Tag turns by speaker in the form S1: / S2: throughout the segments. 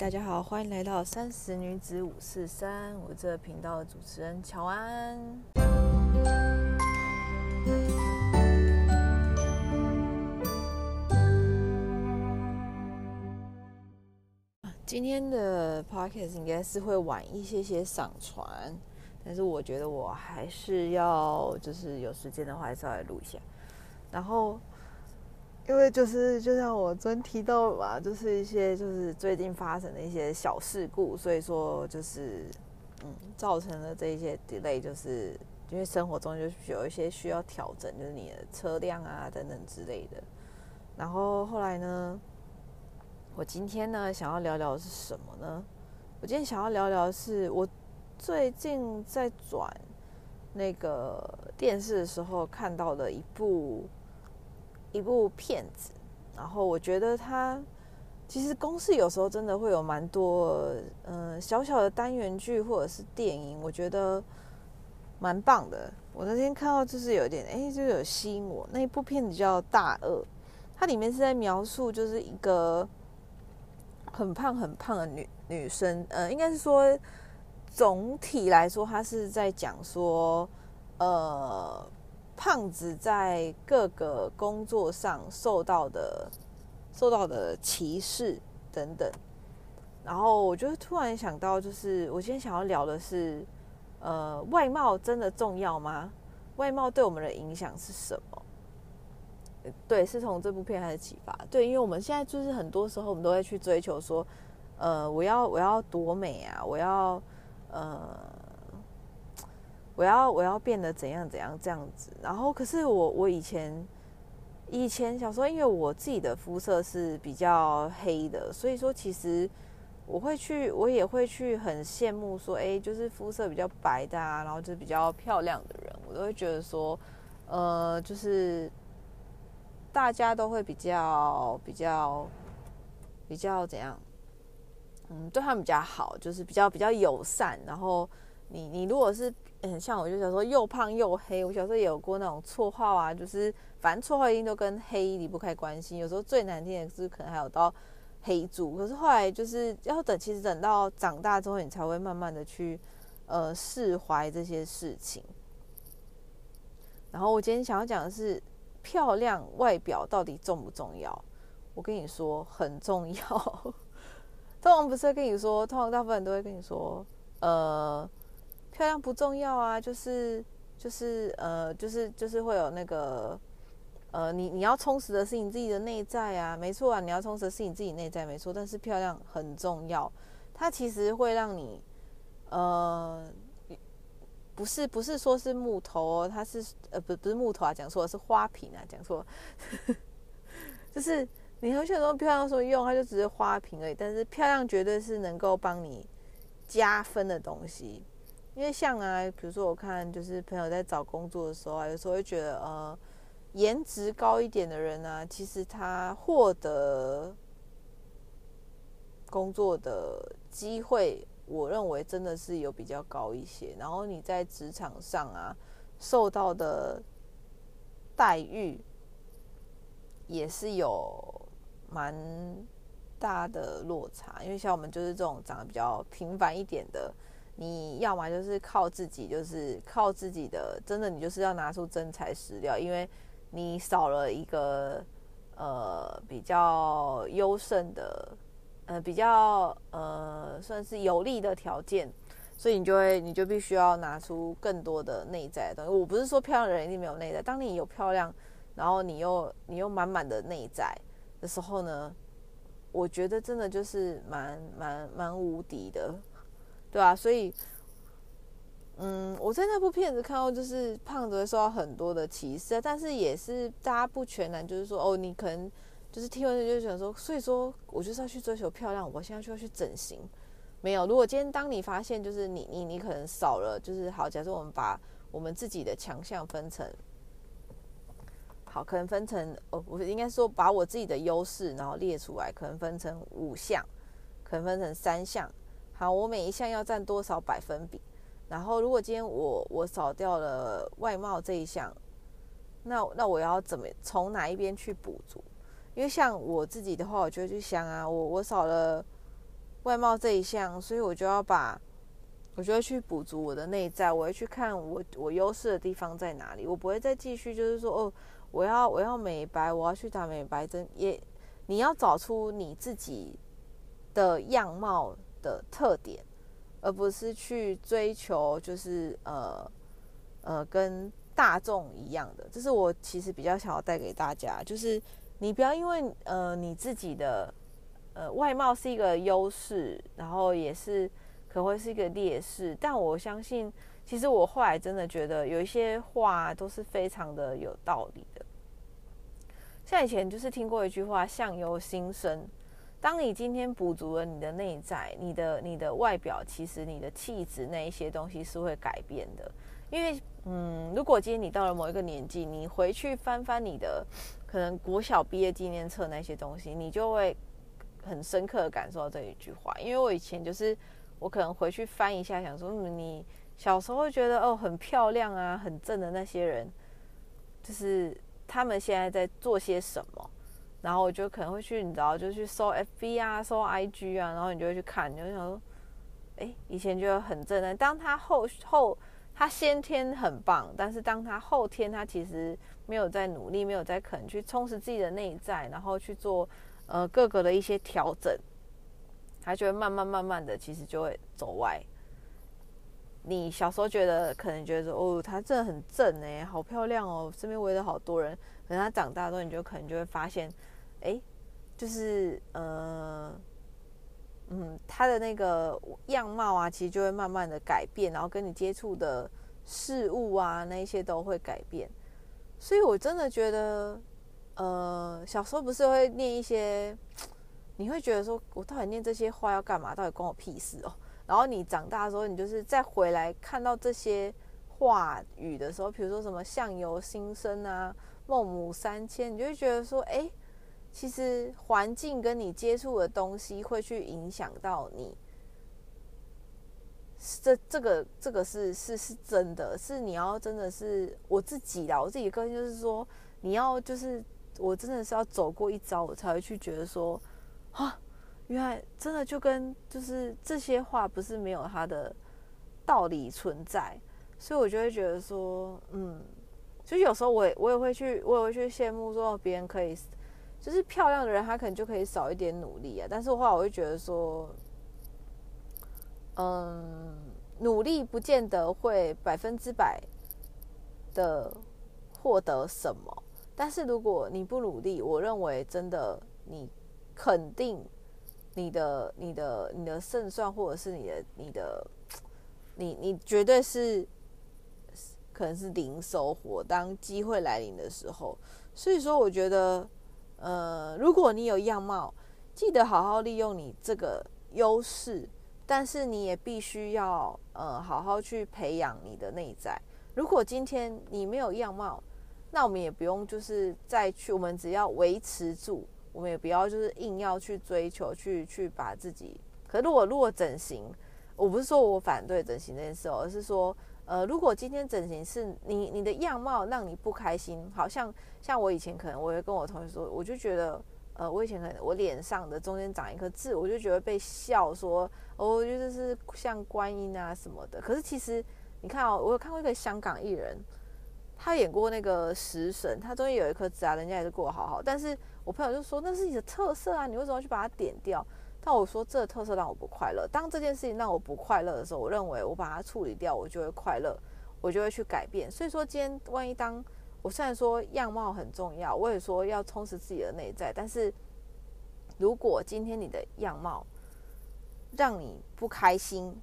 S1: 大家好，欢迎来到三十女子五四三，我这频道的主持人乔安。今天的 podcast 应该是会晚一些些上传，但是我觉得我还是要，就是有时间的话，还是要来录一下。然后。因为就是就像我昨天提到吧，就是一些就是最近发生的一些小事故，所以说就是嗯造成了这一些 delay，就是因为生活中就是有一些需要调整，就是你的车辆啊等等之类的。然后后来呢，我今天呢想要聊聊的是什么呢？我今天想要聊聊的是我最近在转那个电视的时候看到的一部。一部片子，然后我觉得它其实公式有时候真的会有蛮多，嗯，小小的单元剧或者是电影，我觉得蛮棒的。我那天看到就是有点，哎，就有吸引我。那一部片子叫《大鳄》，它里面是在描述就是一个很胖很胖的女女生，呃，应该是说总体来说，它是在讲说，呃。胖子在各个工作上受到的受到的歧视等等，然后我就突然想到，就是我今天想要聊的是，呃，外貌真的重要吗？外貌对我们的影响是什么？对，是从这部片开始启发。对，因为我们现在就是很多时候我们都会去追求说，呃，我要我要多美啊，我要呃。我要我要变得怎样怎样这样子，然后可是我我以前以前小时候，因为我自己的肤色是比较黑的，所以说其实我会去我也会去很羡慕说，哎，就是肤色比较白的啊，然后就是比较漂亮的人，我都会觉得说，呃，就是大家都会比较比较比较怎样，嗯，对他们比较好，就是比较比较友善，然后你你如果是。嗯，像我就想说又胖又黑，我小时候也有过那种绰号啊，就是反正绰号一定都跟黑离不开关系。有时候最难听的是可能还有到黑猪，可是后来就是要等，其实等到长大之后，你才会慢慢的去呃释怀这些事情。然后我今天想要讲的是漂亮外表到底重不重要？我跟你说很重要。通常不是跟你说，通常大部分人都会跟你说，呃。漂亮不重要啊，就是就是呃，就是就是会有那个呃，你你要充实的是你自己的内在啊，没错啊，你要充实的是你自己内在，没错。但是漂亮很重要，它其实会让你呃，不是不是说是木头哦，它是呃不不是木头啊，讲错了是花瓶啊，讲错，就是你很选择漂亮说用，它就只是花瓶而已。但是漂亮绝对是能够帮你加分的东西。因为像啊，比如说我看就是朋友在找工作的时候啊，有时候会觉得呃，颜值高一点的人呢，其实他获得工作的机会，我认为真的是有比较高一些。然后你在职场上啊，受到的待遇也是有蛮大的落差。因为像我们就是这种长得比较平凡一点的。你要么就是靠自己，就是靠自己的，真的你就是要拿出真材实料，因为你少了一个呃比较优胜的，呃比较呃算是有利的条件，所以你就会你就必须要拿出更多的内在的东西。我不是说漂亮的人一定没有内在，当你有漂亮，然后你又你又满满的内在的时候呢，我觉得真的就是蛮蛮蛮无敌的。对啊，所以，嗯，我在那部片子看到，就是胖子会受到很多的歧视，但是也是大家不全然就是说，哦，你可能就是听完就想说，所以说我就是要去追求漂亮，我现在就要去整形。没有，如果今天当你发现就是你你你可能少了，就是好，假设我们把我们自己的强项分成，好，可能分成，哦，我应该说把我自己的优势然后列出来，可能分成五项，可能分成三项。好，我每一项要占多少百分比？然后，如果今天我我少掉了外貌这一项，那那我要怎么从哪一边去补足？因为像我自己的话，我就会去想啊，我我少了外貌这一项，所以我就要把，我就会去补足我的内在，我会去看我我优势的地方在哪里，我不会再继续就是说哦，我要我要美白，我要去打美白针，也你要找出你自己的样貌的特点，而不是去追求就是呃呃跟大众一样的，这是我其实比较想要带给大家，就是你不要因为呃你自己的。呃，外貌是一个优势，然后也是可会是一个劣势。但我相信，其实我后来真的觉得有一些话都是非常的有道理的。像以前就是听过一句话“相由心生”，当你今天补足了你的内在，你的你的外表，其实你的气质那一些东西是会改变的。因为，嗯，如果今天你到了某一个年纪，你回去翻翻你的可能国小毕业纪念册那些东西，你就会。很深刻的感受到这一句话，因为我以前就是我可能回去翻一下，想说，嗯，你小时候觉得哦很漂亮啊，很正的那些人，就是他们现在在做些什么？然后我就可能会去，你知道，就去搜 FB 啊，搜 IG 啊，然后你就会去看，你就想说，哎，以前觉得很正的，当他后后他先天很棒，但是当他后天他其实没有在努力，没有在肯去充实自己的内在，然后去做。呃，各个的一些调整，他就会慢慢慢慢的，其实就会走歪。你小时候觉得可能觉得说哦，他真的很正哎，好漂亮哦，身边围了好多人。等他长大之后，你就可能就会发现，哎，就是呃，嗯，他的那个样貌啊，其实就会慢慢的改变，然后跟你接触的事物啊，那一些都会改变。所以我真的觉得。呃，小时候不是会念一些，你会觉得说，我到底念这些话要干嘛？到底关我屁事哦？然后你长大的时候，你就是再回来看到这些话语的时候，比如说什么“相由心生”啊，“孟母三迁”，你就会觉得说，哎，其实环境跟你接触的东西会去影响到你。这这个这个是是是真的，是你要真的是我自己啦，我自己个性就是说，你要就是。我真的是要走过一遭，我才会去觉得说，啊，原来真的就跟就是这些话不是没有它的道理存在，所以我就会觉得说，嗯，就有时候我也我也会去，我也会去羡慕说别人可以，就是漂亮的人他可能就可以少一点努力啊，但是的话我会觉得说，嗯，努力不见得会百分之百的获得什么。但是如果你不努力，我认为真的你肯定你的你的你的胜算，或者是你的你的你你绝对是可能是零收获。当机会来临的时候，所以说我觉得，呃，如果你有样貌，记得好好利用你这个优势，但是你也必须要呃好好去培养你的内在。如果今天你没有样貌，那我们也不用就是再去，我们只要维持住，我们也不要就是硬要去追求，去去把自己。可如果如果整形，我不是说我反对整形这件事，而是说，呃，如果今天整形是你你的样貌让你不开心，好像像我以前可能我会跟我同学说，我就觉得，呃，我以前可能我脸上的中间长一颗痣，我就觉得被笑说，哦，就是是像观音啊什么的。可是其实你看哦，我有看过一个香港艺人。他演过那个食神，他中间有一颗痣啊，人家也是过得好好。但是我朋友就说那是你的特色啊，你为什么要去把它点掉？但我说这特色让我不快乐。当这件事情让我不快乐的时候，我认为我把它处理掉，我就会快乐，我就会去改变。所以说今天万一当我虽然说样貌很重要，我也说要充实自己的内在，但是如果今天你的样貌让你不开心，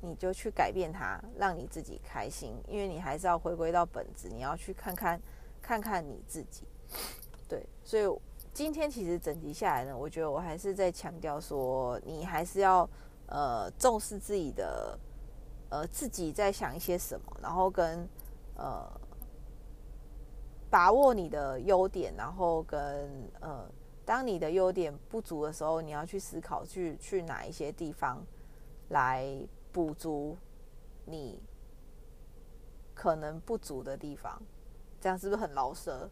S1: 你就去改变它，让你自己开心，因为你还是要回归到本质，你要去看看，看看你自己。对，所以今天其实整集下来呢，我觉得我还是在强调说，你还是要呃重视自己的，呃自己在想一些什么，然后跟呃把握你的优点，然后跟呃当你的优点不足的时候，你要去思考去去哪一些地方来。补足你可能不足的地方，这样是不是很老舌？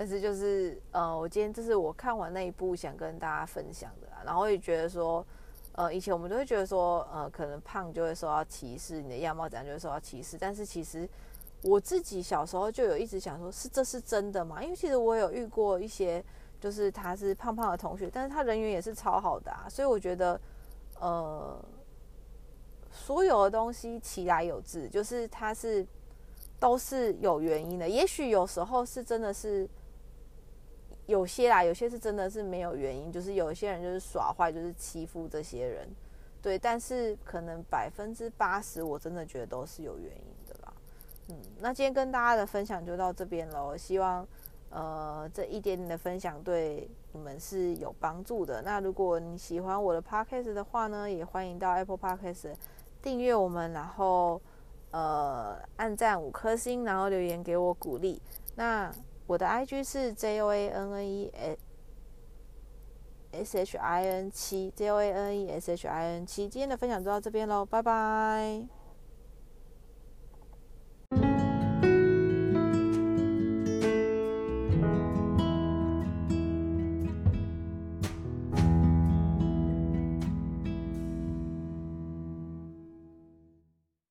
S1: 但是就是呃，我今天这是我看完那一部想跟大家分享的啦，然后也觉得说，呃，以前我们都会觉得说，呃，可能胖就会受到歧视，你的样貌怎样就会受到歧视。但是其实我自己小时候就有一直想说，是这是真的吗？因为其实我有遇过一些，就是他是胖胖的同学，但是他人缘也是超好的啊。所以我觉得，呃，所有的东西其来有自，就是他是都是有原因的。也许有时候是真的是。有些啦，有些是真的是没有原因，就是有些人就是耍坏，就是欺负这些人，对。但是可能百分之八十，我真的觉得都是有原因的啦。嗯，那今天跟大家的分享就到这边喽。希望呃这一点点的分享对你们是有帮助的。那如果你喜欢我的 podcast 的话呢，也欢迎到 Apple Podcast 订阅我们，然后呃按赞五颗星，然后留言给我鼓励。那我的 IG 是 J O A N N E S H I N 七 J O A N E S H I N 七，今天的分享就到这边喽，拜拜。